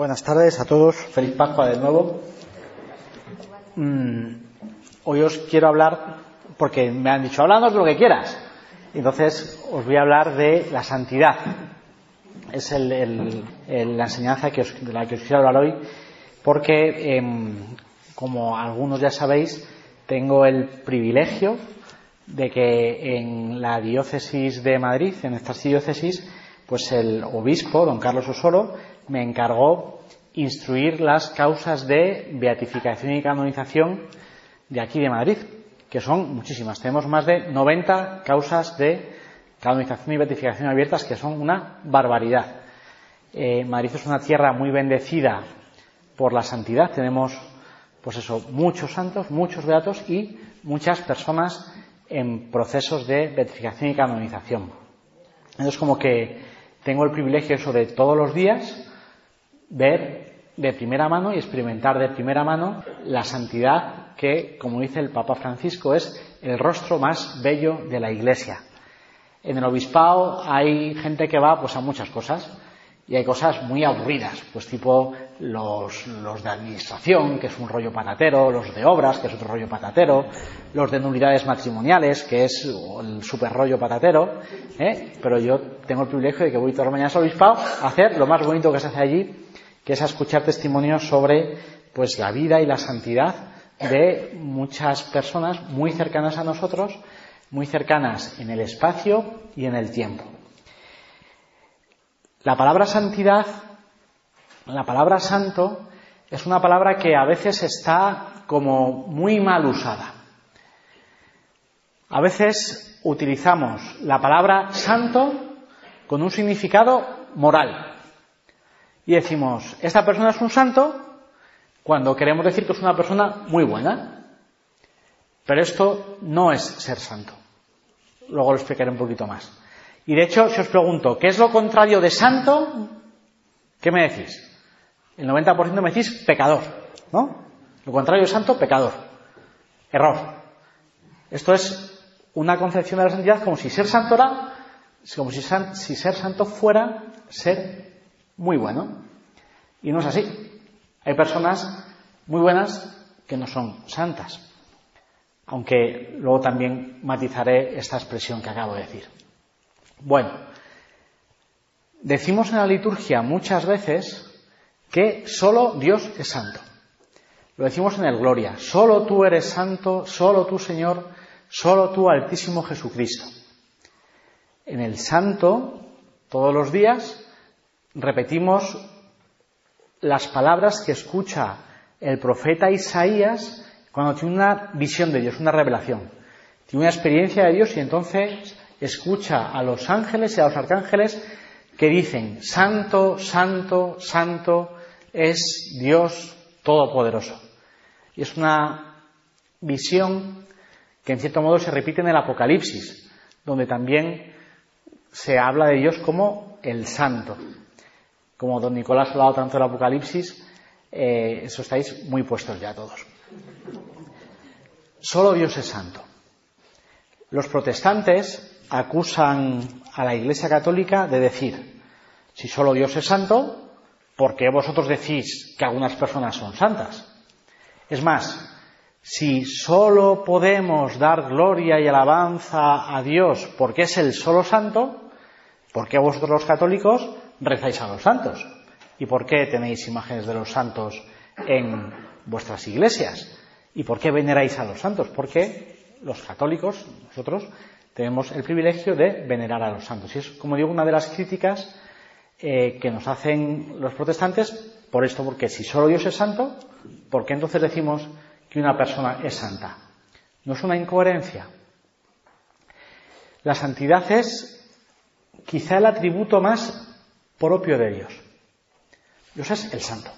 Buenas tardes a todos, feliz Pascua de nuevo. Mm, hoy os quiero hablar, porque me han dicho, háblanos de lo que quieras. Entonces os voy a hablar de la santidad. Es el, la enseñanza de la que os quiero hablar hoy, porque, eh, como algunos ya sabéis, tengo el privilegio de que en la diócesis de Madrid, en estas diócesis, pues el obispo, don Carlos Osoro, me encargó instruir las causas de beatificación y canonización de aquí de Madrid, que son muchísimas. Tenemos más de 90 causas de canonización y beatificación abiertas, que son una barbaridad. Eh, Madrid es una tierra muy bendecida por la santidad. Tenemos, pues eso, muchos santos, muchos beatos y muchas personas en procesos de beatificación y canonización. Entonces, como que tengo el privilegio eso de todos los días ver de primera mano y experimentar de primera mano la santidad que, como dice el Papa Francisco, es el rostro más bello de la Iglesia. En el obispado hay gente que va pues a muchas cosas y hay cosas muy aburridas, pues tipo los, de administración, que es un rollo patatero, los de obras, que es otro rollo patatero, los de nulidades matrimoniales, que es el super rollo patatero, ¿eh? pero yo tengo el privilegio de que voy todas las mañanas al obispado a hacer lo más bonito que se hace allí, que es escuchar testimonios sobre pues la vida y la santidad de muchas personas muy cercanas a nosotros, muy cercanas en el espacio y en el tiempo. La palabra santidad, la palabra santo, es una palabra que a veces está como muy mal usada. A veces utilizamos la palabra santo con un significado moral. Y decimos, esta persona es un santo cuando queremos decir que es una persona muy buena. Pero esto no es ser santo. Luego lo explicaré un poquito más. Y de hecho, si os pregunto, ¿qué es lo contrario de santo? ¿Qué me decís? El 90% me decís pecador, ¿no? Lo contrario de santo, pecador. Error. Esto es una concepción de la santidad como si ser santo era, como si, si ser santo fuera ser muy bueno. Y no es así. Hay personas muy buenas que no son santas. Aunque luego también matizaré esta expresión que acabo de decir. Bueno, decimos en la liturgia muchas veces que solo Dios es santo. Lo decimos en el Gloria. Solo tú eres santo, solo tú Señor, solo tú Altísimo Jesucristo. En el Santo, todos los días, repetimos las palabras que escucha el profeta Isaías cuando tiene una visión de Dios, una revelación. Tiene una experiencia de Dios y entonces escucha a los ángeles y a los arcángeles que dicen, Santo, Santo, Santo es Dios Todopoderoso. Y es una visión que en cierto modo se repite en el Apocalipsis, donde también se habla de Dios como el Santo como don Nicolás ha hablado tanto del Apocalipsis, eh, eso estáis muy puestos ya todos. Solo Dios es santo. Los protestantes acusan a la Iglesia Católica de decir, si solo Dios es santo, ¿por qué vosotros decís que algunas personas son santas? Es más, si solo podemos dar gloria y alabanza a Dios porque es el solo santo, ¿por qué vosotros los católicos rezáis a los santos? ¿Y por qué tenéis imágenes de los santos en vuestras iglesias? ¿Y por qué veneráis a los santos? Porque los católicos, nosotros, tenemos el privilegio de venerar a los santos. Y es, como digo, una de las críticas eh, que nos hacen los protestantes por esto, porque si solo Dios es santo, ¿por qué entonces decimos que una persona es santa? No es una incoherencia. La santidad es quizá el atributo más propio de Dios. Dios es el santo.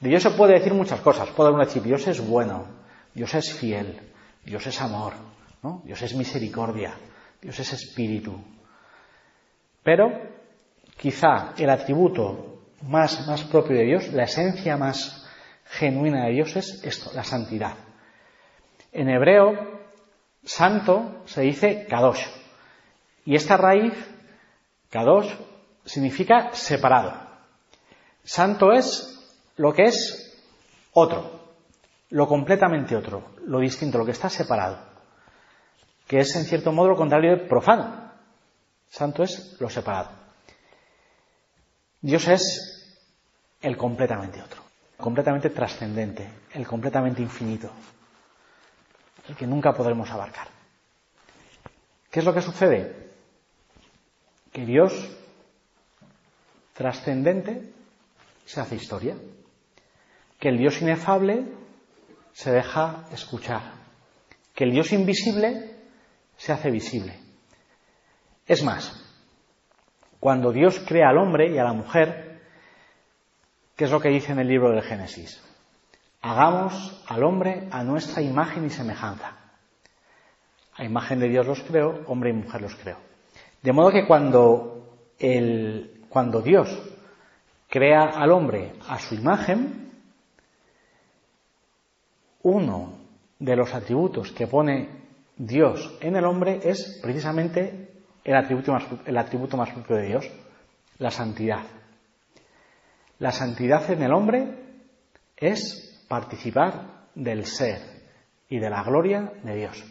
De Dios se puede decir muchas cosas. Puede decir, Dios es bueno, Dios es fiel, Dios es amor, ¿no? Dios es misericordia, Dios es espíritu. Pero quizá el atributo más, más propio de Dios, la esencia más genuina de Dios es esto, la santidad. En hebreo, santo se dice kadosh. Y esta raíz, kadosh, significa separado. Santo es lo que es otro, lo completamente otro, lo distinto, lo que está separado, que es en cierto modo lo contrario profano. Santo es lo separado. Dios es el completamente otro, completamente trascendente, el completamente infinito, el que nunca podremos abarcar. ¿Qué es lo que sucede? Que Dios trascendente se hace historia, que el Dios inefable se deja escuchar, que el Dios invisible se hace visible. Es más, cuando Dios crea al hombre y a la mujer, ¿qué es lo que dice en el libro del Génesis? Hagamos al hombre a nuestra imagen y semejanza. A imagen de Dios los creo, hombre y mujer los creo. De modo que cuando el cuando Dios crea al hombre a su imagen, uno de los atributos que pone Dios en el hombre es precisamente el atributo más, propio de Dios, la santidad. La santidad en el hombre es participar del ser y de la gloria de Dios.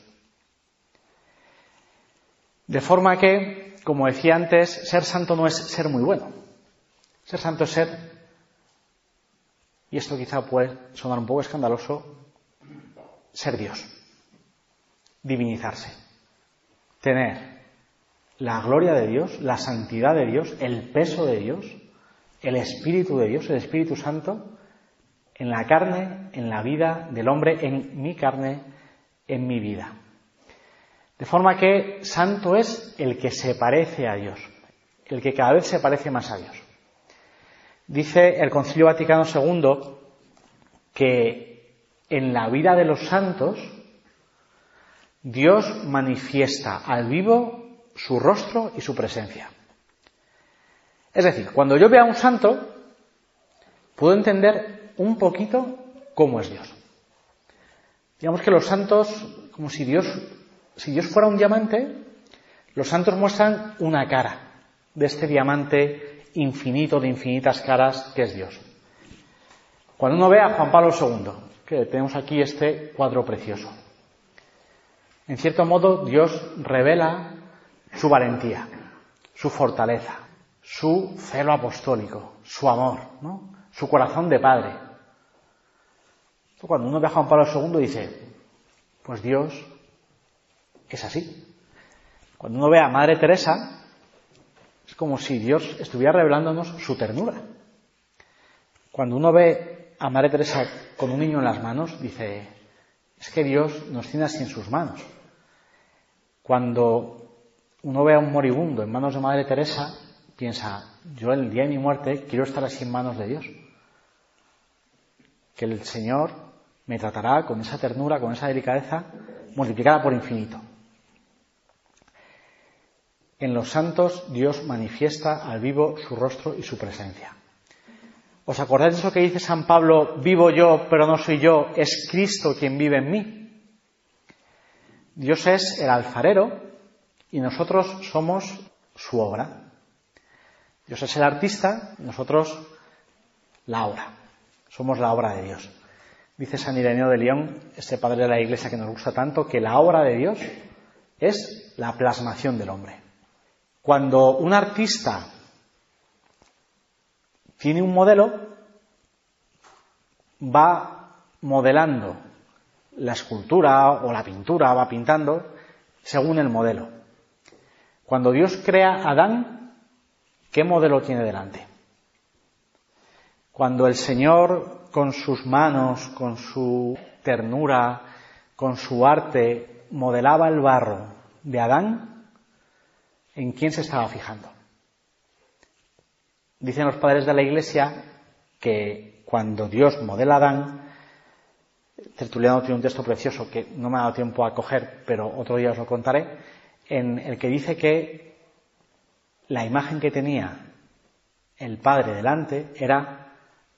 De forma que como decía antes, ser santo no es ser muy bueno. Ser santo es ser, y esto quizá puede sonar un poco escandaloso, ser Dios, divinizarse, tener la gloria de Dios, la santidad de Dios, el peso de Dios, el Espíritu de Dios, el Espíritu Santo, en la carne, en la vida del hombre, en mi carne, en mi vida. De forma que santo es el que se parece a Dios, el que cada vez se parece más a Dios. Dice el Concilio Vaticano II que en la vida de los santos Dios manifiesta al vivo su rostro y su presencia. Es decir, cuando yo veo a un santo, puedo entender un poquito cómo es Dios. Digamos que los santos, como si Dios, si Dios fuera un diamante, los santos muestran una cara de este diamante infinito de infinitas caras que es Dios. Cuando uno ve a Juan Pablo II, que tenemos aquí este cuadro precioso, en cierto modo Dios revela su valentía, su fortaleza, su celo apostólico, su amor, su corazón de padre. Cuando uno ve a Juan Pablo II dice, pues Dios es así. Cuando uno ve a Madre Teresa, es como si Dios estuviera revelándonos su ternura. Cuando uno ve a Madre Teresa con un niño en las manos, dice, es que Dios nos tiene así en sus manos. Cuando uno ve a un moribundo en manos de Madre Teresa, piensa, yo el día de mi muerte quiero estar así en manos de Dios. Que el Señor me tratará con esa ternura, con esa delicadeza, multiplicada por infinito. En los santos Dios manifiesta al vivo su rostro y su presencia. ¿Os acordáis de eso que dice San Pablo, vivo yo, pero no soy yo, es Cristo quien vive en mí? Dios es el alfarero y nosotros somos su obra. Dios es el artista, nosotros la obra. Somos la obra de Dios. Dice San Ireneo de León, este padre de la iglesia que nos gusta tanto, que la obra de Dios es la plasmación del hombre. Cuando un artista tiene un modelo, va modelando la escultura o la pintura, va pintando según el modelo. Cuando Dios crea a Adán, ¿qué modelo tiene delante? Cuando el Señor con sus manos, con su ternura, con su arte, modelaba el barro de Adán, ¿en quién se estaba fijando? Dicen los padres de la Iglesia que cuando Dios modela a Adán, Tertuliano tiene un texto precioso que no me ha dado tiempo a coger, pero otro día os lo contaré, en el que dice que la imagen que tenía el Padre delante era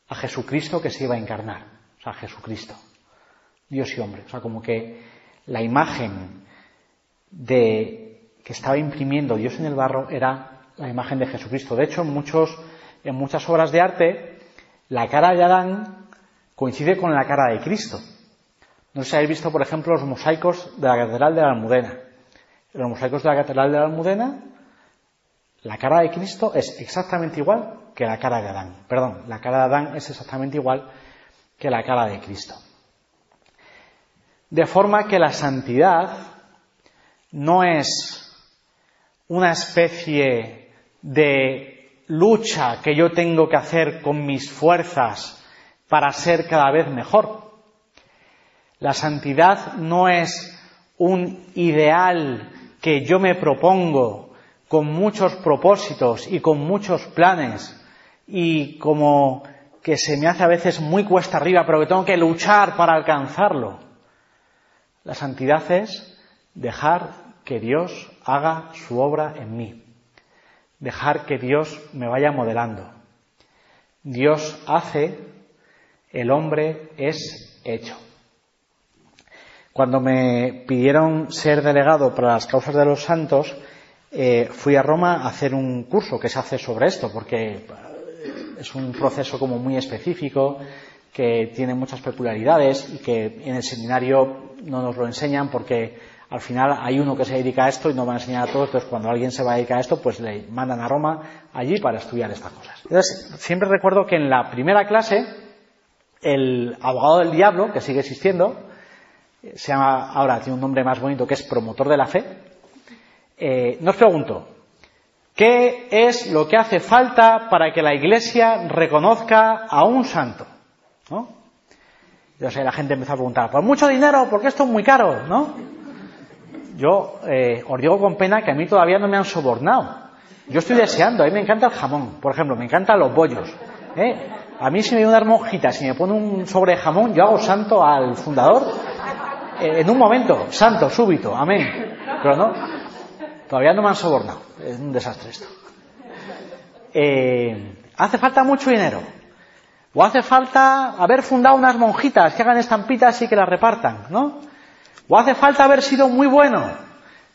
a Jesucristo que se iba a encarnar, o sea, Jesucristo, Dios y hombre, o sea, como que la imagen de que estaba imprimiendo Dios en el barro era la imagen de Jesucristo. De hecho, en, muchos, en muchas obras de arte, la cara de Adán coincide con la cara de Cristo. No sé si habéis visto, por ejemplo, los mosaicos de la Catedral de la Almudena. En los mosaicos de la Catedral de la Almudena, la cara de Cristo es exactamente igual que la cara de Adán. Perdón, la cara de Adán es exactamente igual que la cara de Cristo. De forma que la santidad no es una especie de lucha que yo tengo que hacer con mis fuerzas para ser cada vez mejor. La santidad no es un ideal que yo me propongo con muchos propósitos y con muchos planes y como que se me hace a veces muy cuesta arriba, pero que tengo que luchar para alcanzarlo. La santidad es dejar que Dios haga su obra en mí, dejar que Dios me vaya modelando. Dios hace, el hombre es hecho. Cuando me pidieron ser delegado para las causas de los santos, eh, fui a Roma a hacer un curso que se hace sobre esto, porque es un proceso como muy específico, que tiene muchas peculiaridades y que en el seminario no nos lo enseñan porque al final hay uno que se dedica a esto y no va a enseñar a todos, entonces cuando alguien se va a dedicar a esto, pues le mandan a Roma allí para estudiar estas cosas. Entonces, siempre recuerdo que en la primera clase, el abogado del diablo, que sigue existiendo, se llama ahora, tiene un nombre más bonito que es promotor de la fe, eh, nos pregunto, ¿qué es lo que hace falta para que la Iglesia reconozca a un santo? ¿No? Entonces la gente empieza a preguntar, ¿por mucho dinero? Porque esto es muy caro, ¿no? Yo eh, os digo con pena que a mí todavía no me han sobornado. Yo estoy deseando, a mí me encanta el jamón, por ejemplo, me encantan los bollos. ¿eh? A mí si me viene una monjita, si me pone un sobre jamón, yo hago santo al fundador eh, en un momento, santo, súbito, amén. Pero no, todavía no me han sobornado. Es un desastre esto. Eh, hace falta mucho dinero. O hace falta haber fundado unas monjitas que hagan estampitas y que las repartan, ¿no? O hace falta haber sido muy bueno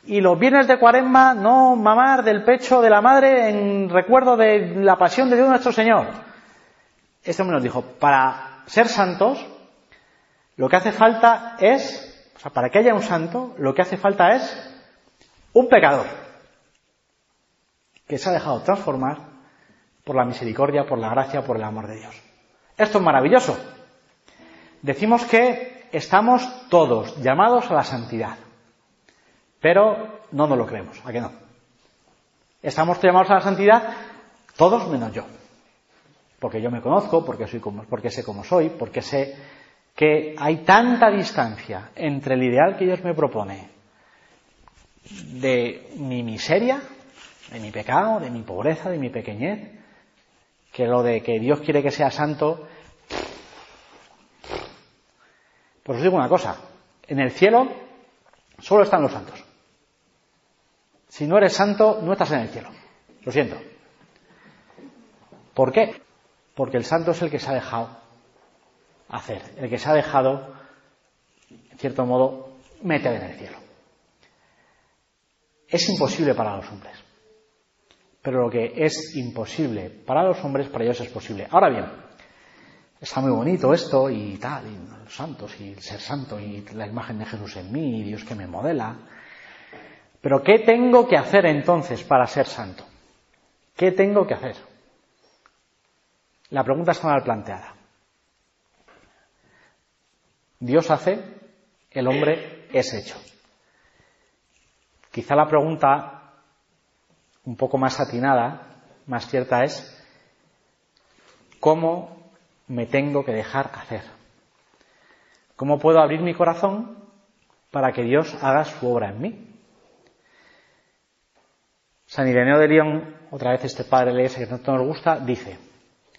y los bienes de cuaresma no mamar del pecho de la madre en recuerdo de la pasión de Dios nuestro Señor. Este hombre nos dijo, para ser santos, lo que hace falta es, o sea, para que haya un santo, lo que hace falta es un pecador que se ha dejado transformar por la misericordia, por la gracia, por el amor de Dios. Esto es maravilloso. Decimos que estamos todos llamados a la santidad, pero no nos lo creemos, ¿a qué no? Estamos llamados a la santidad todos menos yo. Porque yo me conozco, porque, soy como, porque sé cómo soy, porque sé que hay tanta distancia entre el ideal que Dios me propone de mi miseria, de mi pecado, de mi pobreza, de mi pequeñez, que lo de que Dios quiere que sea santo. Pues os digo una cosa, en el cielo solo están los santos. Si no eres santo, no estás en el cielo. Lo siento. ¿Por qué? Porque el santo es el que se ha dejado hacer, el que se ha dejado, en cierto modo, meter en el cielo. Es imposible para los hombres. Pero lo que es imposible para los hombres, para ellos es posible. Ahora bien, está muy bonito esto y tal, y los santos, y ser santo, y la imagen de Jesús en mí, y Dios que me modela. Pero ¿qué tengo que hacer entonces para ser santo? ¿Qué tengo que hacer? La pregunta está mal planteada. Dios hace, el hombre es hecho. Quizá la pregunta un poco más atinada, más cierta es, ¿cómo me tengo que dejar hacer? ¿Cómo puedo abrir mi corazón para que Dios haga su obra en mí? San Ireneo de León, otra vez este padre lee que tanto nos gusta, dice,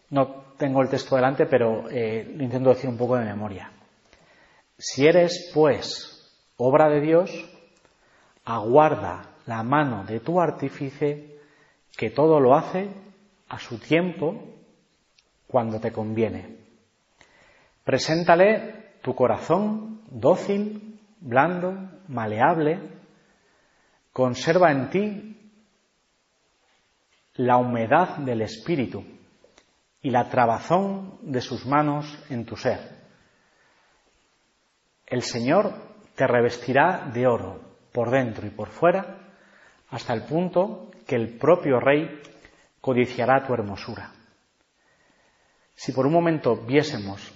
no tengo el texto delante, pero eh, lo intento decir un poco de memoria. Si eres, pues, obra de Dios, aguarda la mano de tu artífice que todo lo hace a su tiempo cuando te conviene. Preséntale tu corazón dócil, blando, maleable. Conserva en ti la humedad del espíritu y la trabazón de sus manos en tu ser. El Señor te revestirá de oro por dentro y por fuera hasta el punto que el propio rey codiciará tu hermosura. Si por un momento viésemos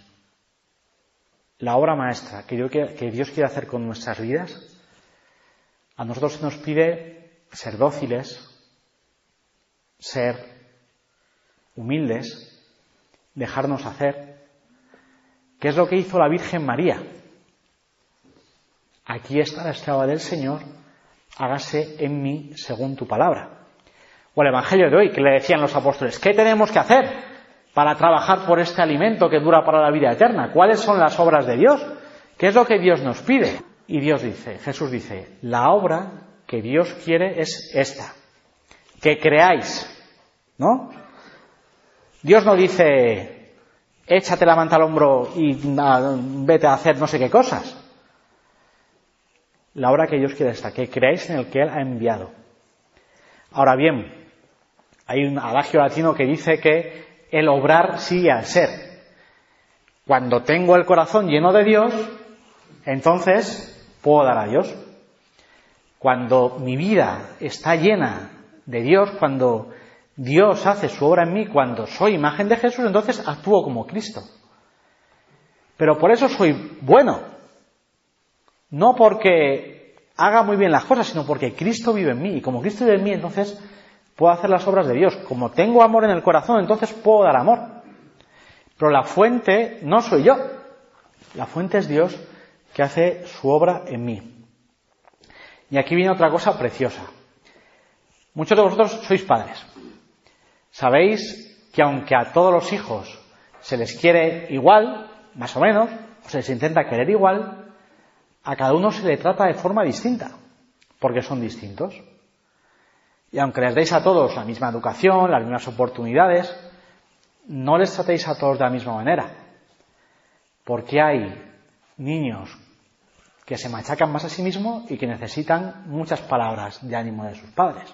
la obra maestra que Dios quiere hacer con nuestras vidas, a nosotros nos pide ser dóciles, ser humildes, dejarnos hacer. ¿Qué es lo que hizo la Virgen María? Aquí está la esclava del Señor, hágase en mí según tu palabra. O el Evangelio de hoy, que le decían los apóstoles, ¿qué tenemos que hacer para trabajar por este alimento que dura para la vida eterna? ¿Cuáles son las obras de Dios? ¿Qué es lo que Dios nos pide? Y Dios dice, Jesús dice, la obra que Dios quiere es esta, que creáis, ¿no? Dios no dice, échate la manta al hombro y ah, vete a hacer no sé qué cosas la obra que Dios quiere esta, que creáis en el que Él ha enviado. Ahora bien, hay un adagio latino que dice que el obrar sigue al ser. Cuando tengo el corazón lleno de Dios, entonces puedo dar a Dios. Cuando mi vida está llena de Dios, cuando Dios hace su obra en mí, cuando soy imagen de Jesús, entonces actúo como Cristo. Pero por eso soy bueno, no porque haga muy bien las cosas, sino porque Cristo vive en mí. Y como Cristo vive en mí, entonces puedo hacer las obras de Dios. Como tengo amor en el corazón, entonces puedo dar amor. Pero la fuente no soy yo. La fuente es Dios que hace su obra en mí. Y aquí viene otra cosa preciosa. Muchos de vosotros sois padres. Sabéis que aunque a todos los hijos se les quiere igual, más o menos, o se les intenta querer igual, a cada uno se le trata de forma distinta, porque son distintos. Y aunque les deis a todos la misma educación, las mismas oportunidades, no les tratéis a todos de la misma manera. Porque hay niños que se machacan más a sí mismos y que necesitan muchas palabras de ánimo de sus padres.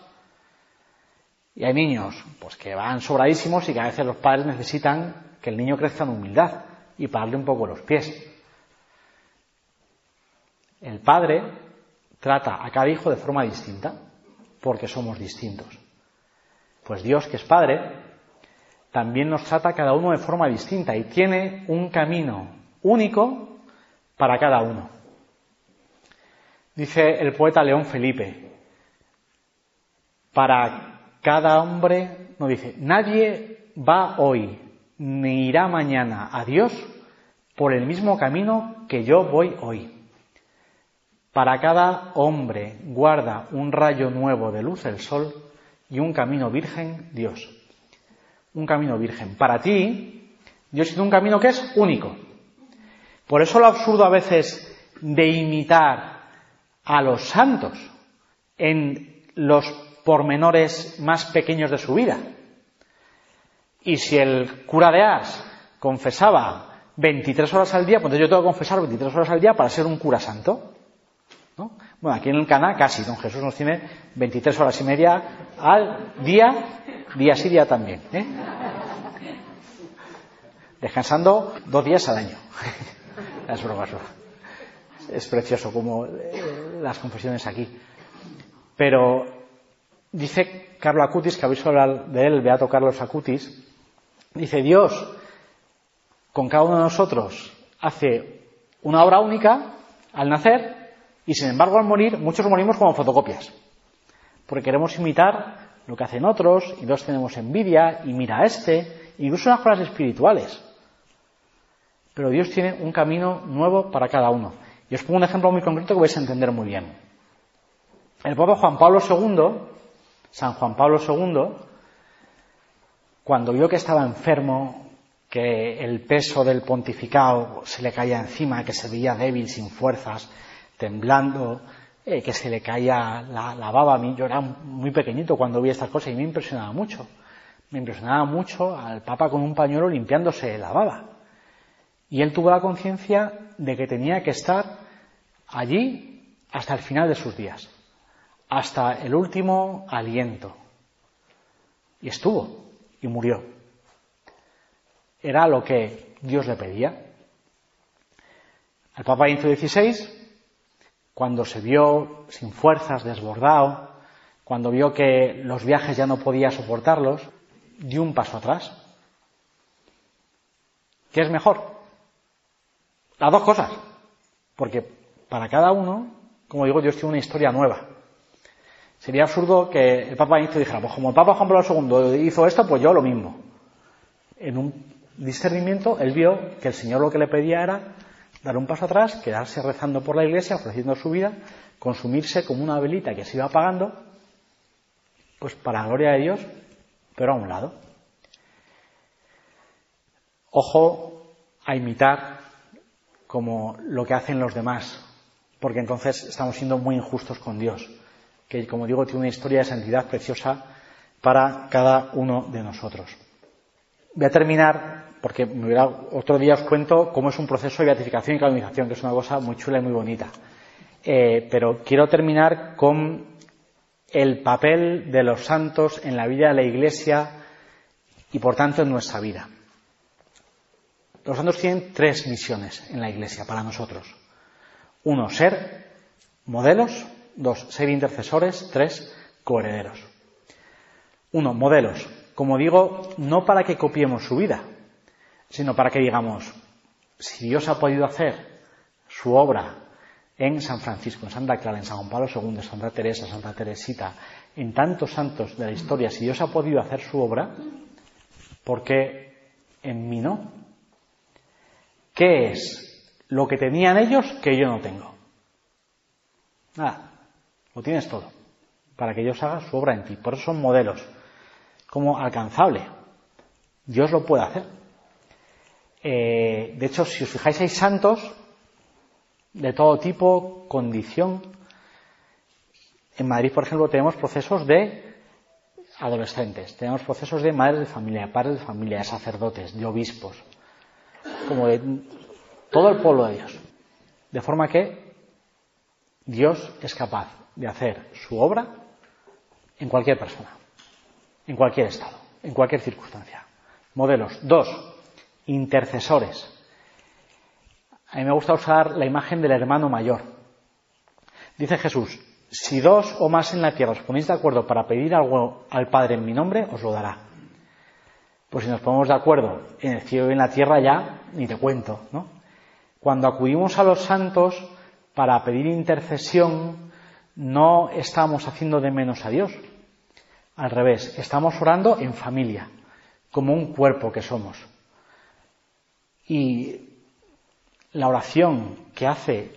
Y hay niños pues, que van sobradísimos y que a veces los padres necesitan que el niño crezca en humildad y pararle un poco los pies. El padre trata a cada hijo de forma distinta porque somos distintos. Pues Dios, que es Padre, también nos trata cada uno de forma distinta y tiene un camino único para cada uno. Dice el poeta León Felipe, para cada hombre, no dice, nadie va hoy ni irá mañana a Dios por el mismo camino que yo voy hoy. Para cada hombre guarda un rayo nuevo de luz el sol y un camino virgen Dios. Un camino virgen. Para ti, Dios tiene un camino que es único. Por eso lo absurdo a veces de imitar a los santos en los pormenores más pequeños de su vida. Y si el cura de As confesaba 23 horas al día, pues yo tengo que confesar 23 horas al día para ser un cura santo. Bueno, aquí en el Cana casi, don Jesús nos tiene 23 horas y media al día, día sí, día también. ¿eh? Descansando dos días al año. es broma, es precioso como eh, las confesiones aquí. Pero dice Carlos Acutis, que habéis hablado de él, beato Carlos Acutis, dice Dios con cada uno de nosotros hace una obra única al nacer y sin embargo, al morir, muchos morimos como fotocopias. Porque queremos imitar lo que hacen otros, y dos tenemos envidia, y mira este, incluso las cosas espirituales. Pero Dios tiene un camino nuevo para cada uno. Y os pongo un ejemplo muy concreto que vais a entender muy bien. El Papa Juan Pablo II, San Juan Pablo II, cuando vio que estaba enfermo, que el peso del pontificado se le caía encima, que se veía débil, sin fuerzas, temblando, eh, que se le caía la, baba. A mí yo era muy pequeñito cuando vi estas cosas y me impresionaba mucho. Me impresionaba mucho al Papa con un pañuelo limpiándose la baba. Y él tuvo la conciencia de que tenía que estar allí hasta el final de sus días, hasta el último aliento. Y estuvo, y murió. Era lo que Dios le pedía. Al Papa Benito XVI cuando se vio sin fuerzas, desbordado, cuando vio que los viajes ya no podía soportarlos, dio un paso atrás. ¿Qué es mejor? Las dos cosas. Porque para cada uno, como digo, Dios tiene una historia nueva. Sería absurdo que el Papa Benito dijera, pues como el Papa Juan Pablo II hizo esto, pues yo lo mismo. En un discernimiento, él vio que el Señor lo que le pedía era dar un paso atrás, quedarse rezando por la iglesia, ofreciendo su vida, consumirse como una velita que se iba apagando, pues para la gloria de Dios, pero a un lado. Ojo a imitar como lo que hacen los demás, porque entonces estamos siendo muy injustos con Dios, que como digo tiene una historia de santidad preciosa para cada uno de nosotros. Voy a terminar porque otro día os cuento cómo es un proceso de beatificación y canonización, que es una cosa muy chula y muy bonita. Eh, pero quiero terminar con el papel de los santos en la vida de la Iglesia y, por tanto, en nuestra vida. Los santos tienen tres misiones en la Iglesia para nosotros. Uno, ser modelos. Dos, ser intercesores. Tres, coherederos. Uno, modelos. Como digo, no para que copiemos su vida, sino para que digamos, si Dios ha podido hacer su obra en San Francisco, en Santa Clara, en San Juan Pablo II, en Santa Teresa, Santa Teresita, en tantos santos de la historia, si Dios ha podido hacer su obra, ¿por qué en mí no? ¿Qué es lo que tenían ellos que yo no tengo? Nada, lo tienes todo, para que Dios haga su obra en ti. Por eso son modelos, como alcanzable. Dios lo puede hacer. Eh, de hecho, si os fijáis, hay santos de todo tipo, condición. En Madrid, por ejemplo, tenemos procesos de adolescentes, tenemos procesos de madres de familia, padres de familia, de sacerdotes, de obispos, como de todo el pueblo de Dios. De forma que Dios es capaz de hacer su obra en cualquier persona, en cualquier estado, en cualquier circunstancia. Modelos. Dos, intercesores. A mí me gusta usar la imagen del hermano mayor. Dice Jesús, si dos o más en la tierra os ponéis de acuerdo para pedir algo al Padre en mi nombre, os lo dará. Pues si nos ponemos de acuerdo en el cielo y en la tierra ya, ni te cuento, ¿no? Cuando acudimos a los santos para pedir intercesión, no estamos haciendo de menos a Dios. Al revés, estamos orando en familia, como un cuerpo que somos. Y la oración que hace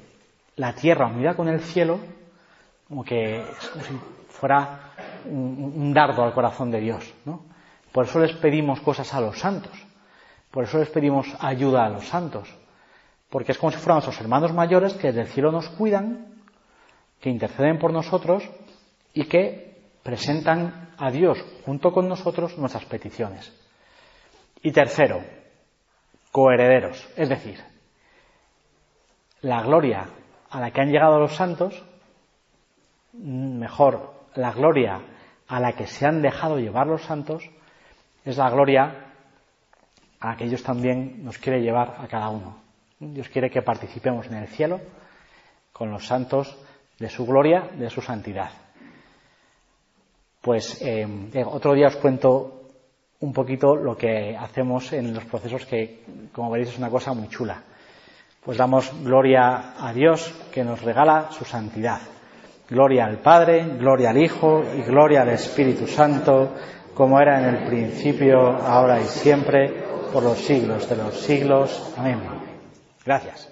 la tierra unida con el cielo, como que es como si fuera un, dardo al corazón de Dios. ¿no? Por eso les pedimos cosas a los santos, por eso les pedimos ayuda a los santos, porque es como si fueran nuestros hermanos mayores que desde el cielo nos cuidan, que interceden por nosotros y que presentan a Dios junto con nosotros nuestras peticiones. Y tercero, coherederos, es decir, la gloria a la que han llegado los santos, mejor, la gloria a la que se han dejado llevar los santos, es la gloria a la que Dios también nos quiere llevar a cada uno. Dios quiere que participemos en el cielo con los santos de su gloria, de su santidad. Pues eh, otro día os cuento un poquito lo que hacemos en los procesos que, como veréis, es una cosa muy chula. Pues damos gloria a Dios que nos regala su santidad. Gloria al Padre, gloria al Hijo y gloria al Espíritu Santo, como era en el principio, ahora y siempre, por los siglos de los siglos. Amén. Gracias.